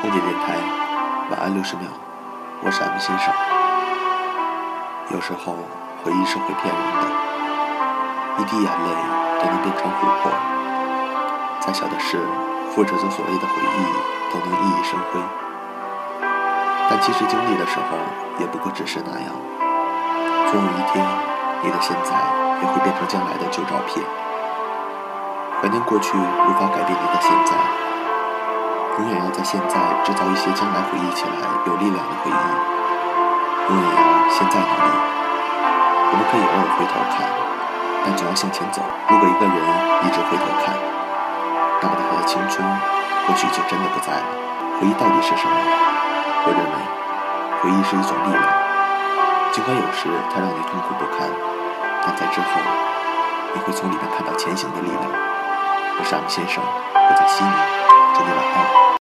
空姐电台，晚安六十秒，我是 M 先生。有时候回忆是会骗人的，一滴眼泪都能变成琥珀。再小的事，复制着所谓的回忆，都能熠熠生辉。但其实经历的时候，也不过只是那样。总有一天，你的现在也会变成将来的旧照片。怀念过去，无法改变你的现在。永远要在现在制造一些将来回忆起来有力量。的回忆。永远要现在努力。我们可以偶尔回头看，但总要向前走。如果一个人一直回头看，那么他的青春或许就真的不在了。回忆到底是什么？我认为，回忆是一种力量。尽管有时它让你痛苦不堪，但在之后，你会从里面看到前行的力量。我是 M 先生，我在悉尼，